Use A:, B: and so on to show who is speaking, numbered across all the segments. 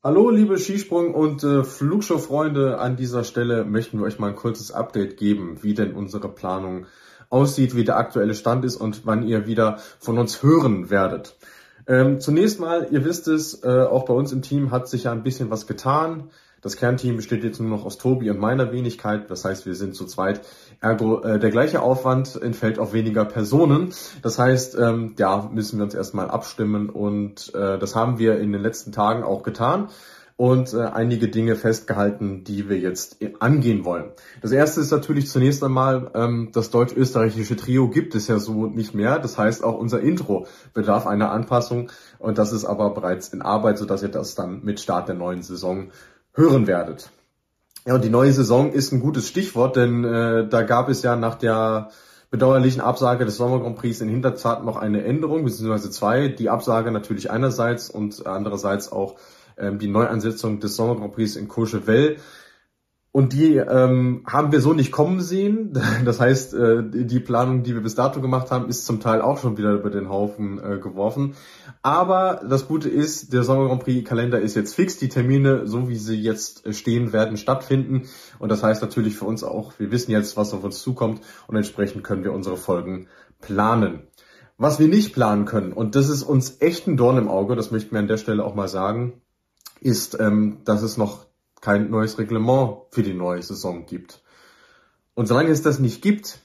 A: Hallo liebe Skisprung- und äh, Flugshow-Freunde, an dieser Stelle möchten wir euch mal ein kurzes Update geben, wie denn unsere Planung aussieht, wie der aktuelle Stand ist und wann ihr wieder von uns hören werdet. Ähm, zunächst mal, ihr wisst es, äh, auch bei uns im Team hat sich ja ein bisschen was getan. Das Kernteam besteht jetzt nur noch aus Tobi und meiner Wenigkeit. Das heißt, wir sind zu zweit. Ergo, äh, der gleiche Aufwand entfällt auf weniger Personen. Das heißt, ähm, ja, müssen wir uns erstmal abstimmen und äh, das haben wir in den letzten Tagen auch getan und äh, einige Dinge festgehalten, die wir jetzt angehen wollen. Das erste ist natürlich zunächst einmal, ähm, das deutsch-österreichische Trio gibt es ja so nicht mehr. Das heißt, auch unser Intro bedarf einer Anpassung und das ist aber bereits in Arbeit, sodass ihr das dann mit Start der neuen Saison hören werdet. Ja, und die neue Saison ist ein gutes Stichwort, denn äh, da gab es ja nach der bedauerlichen Absage des Sommer Grand Prix in Hinterzart noch eine Änderung, beziehungsweise zwei. Die Absage natürlich einerseits und andererseits auch ähm, die Neuansetzung des Sommer Grand Prix in Courchevel. Und die ähm, haben wir so nicht kommen sehen. Das heißt, äh, die Planung, die wir bis dato gemacht haben, ist zum Teil auch schon wieder über den Haufen äh, geworfen. Aber das Gute ist, der Sommer Grand Prix Kalender ist jetzt fix. Die Termine, so wie sie jetzt stehen, werden stattfinden. Und das heißt natürlich für uns auch, wir wissen jetzt, was auf uns zukommt und entsprechend können wir unsere Folgen planen. Was wir nicht planen können, und das ist uns echt ein Dorn im Auge, das möchten wir an der Stelle auch mal sagen, ist, ähm, dass es noch kein neues Reglement für die neue Saison gibt. Und solange es das nicht gibt,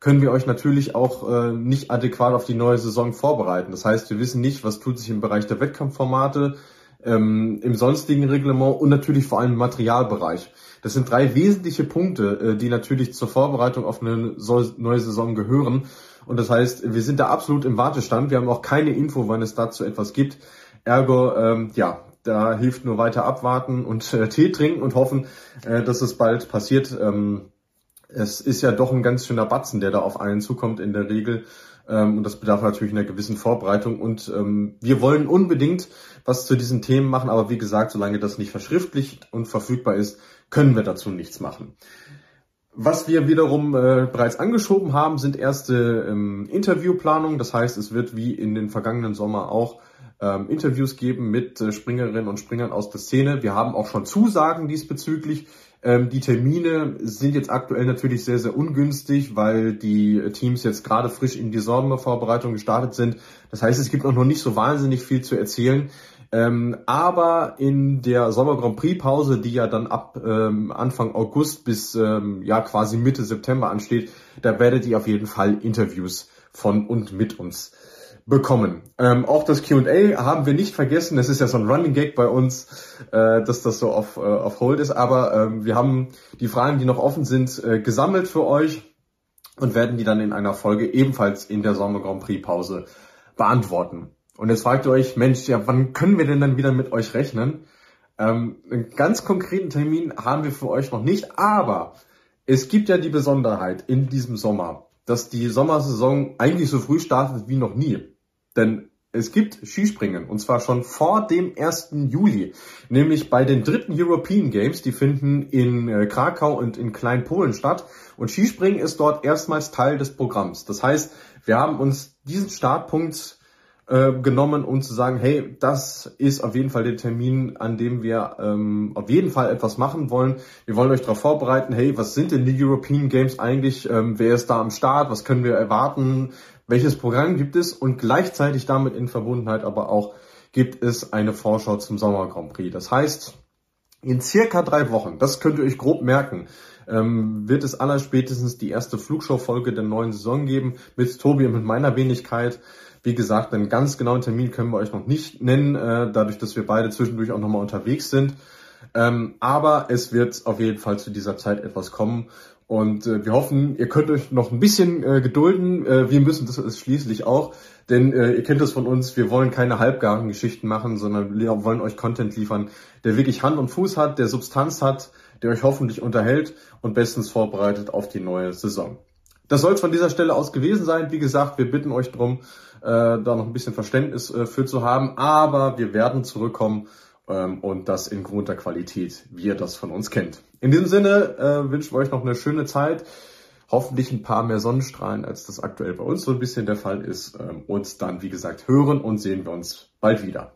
A: können wir euch natürlich auch äh, nicht adäquat auf die neue Saison vorbereiten. Das heißt, wir wissen nicht, was tut sich im Bereich der Wettkampfformate, ähm, im sonstigen Reglement und natürlich vor allem im Materialbereich. Das sind drei wesentliche Punkte, äh, die natürlich zur Vorbereitung auf eine so neue Saison gehören. Und das heißt, wir sind da absolut im Wartestand. Wir haben auch keine Info, wann es dazu etwas gibt. Ergo, ähm, ja, da hilft nur weiter abwarten und äh, Tee trinken und hoffen, äh, dass es bald passiert. Ähm, es ist ja doch ein ganz schöner Batzen, der da auf einen zukommt in der Regel. Ähm, und das bedarf natürlich einer gewissen Vorbereitung. Und ähm, wir wollen unbedingt was zu diesen Themen machen, aber wie gesagt, solange das nicht verschriftlicht und verfügbar ist, können wir dazu nichts machen. Was wir wiederum äh, bereits angeschoben haben, sind erste ähm, Interviewplanungen. Das heißt, es wird wie in den vergangenen Sommer auch ähm, Interviews geben mit äh, Springerinnen und Springern aus der Szene. Wir haben auch schon Zusagen diesbezüglich. Ähm, die Termine sind jetzt aktuell natürlich sehr, sehr ungünstig, weil die Teams jetzt gerade frisch in die Sommervorbereitung gestartet sind. Das heißt, es gibt auch noch nicht so wahnsinnig viel zu erzählen. Ähm, aber in der Sommer Grand Prix Pause, die ja dann ab ähm, Anfang August bis ähm, ja quasi Mitte September ansteht, da werdet ihr auf jeden Fall Interviews von und mit uns bekommen. Ähm, auch das Q&A haben wir nicht vergessen. Das ist ja so ein Running Gag bei uns, äh, dass das so auf, äh, auf Hold ist. Aber ähm, wir haben die Fragen, die noch offen sind, äh, gesammelt für euch und werden die dann in einer Folge ebenfalls in der Sommer Grand Prix Pause beantworten. Und jetzt fragt ihr euch, Mensch, ja, wann können wir denn dann wieder mit euch rechnen? Ähm, einen ganz konkreten Termin haben wir für euch noch nicht, aber es gibt ja die Besonderheit in diesem Sommer, dass die Sommersaison eigentlich so früh startet wie noch nie. Denn es gibt Skispringen und zwar schon vor dem 1. Juli, nämlich bei den dritten European Games, die finden in äh, Krakau und in Kleinpolen statt und Skispringen ist dort erstmals Teil des Programms. Das heißt, wir haben uns diesen Startpunkt äh, genommen, um zu sagen, hey, das ist auf jeden Fall der Termin, an dem wir ähm, auf jeden Fall etwas machen wollen. Wir wollen euch darauf vorbereiten, hey, was sind denn die European Games eigentlich? Ähm, wer ist da am Start? Was können wir erwarten? welches Programm gibt es und gleichzeitig damit in Verbundenheit aber auch gibt es eine Vorschau zum Sommer Grand Prix. Das heißt, in circa drei Wochen, das könnt ihr euch grob merken, ähm, wird es allerspätestens die erste Flugshow-Folge der neuen Saison geben mit Tobi und mit meiner Wenigkeit. Wie gesagt, einen ganz genauen Termin können wir euch noch nicht nennen, äh, dadurch, dass wir beide zwischendurch auch nochmal unterwegs sind. Ähm, aber es wird auf jeden Fall zu dieser Zeit etwas kommen und äh, wir hoffen, ihr könnt euch noch ein bisschen äh, gedulden. Äh, wir müssen das schließlich auch, denn äh, ihr kennt das von uns, wir wollen keine halbgaren Geschichten machen, sondern wir wollen euch Content liefern, der wirklich Hand und Fuß hat, der Substanz hat, der euch hoffentlich unterhält und bestens vorbereitet auf die neue Saison. Das soll es von dieser Stelle aus gewesen sein. Wie gesagt, wir bitten euch drum, äh, da noch ein bisschen Verständnis äh, für zu haben, aber wir werden zurückkommen ähm, und das in gewohnter Qualität, wie ihr das von uns kennt. In diesem Sinne äh, wünschen wir euch noch eine schöne Zeit. Hoffentlich ein paar mehr Sonnenstrahlen, als das aktuell bei uns so ein bisschen der Fall ist. Ähm, und dann, wie gesagt, hören und sehen wir uns bald wieder.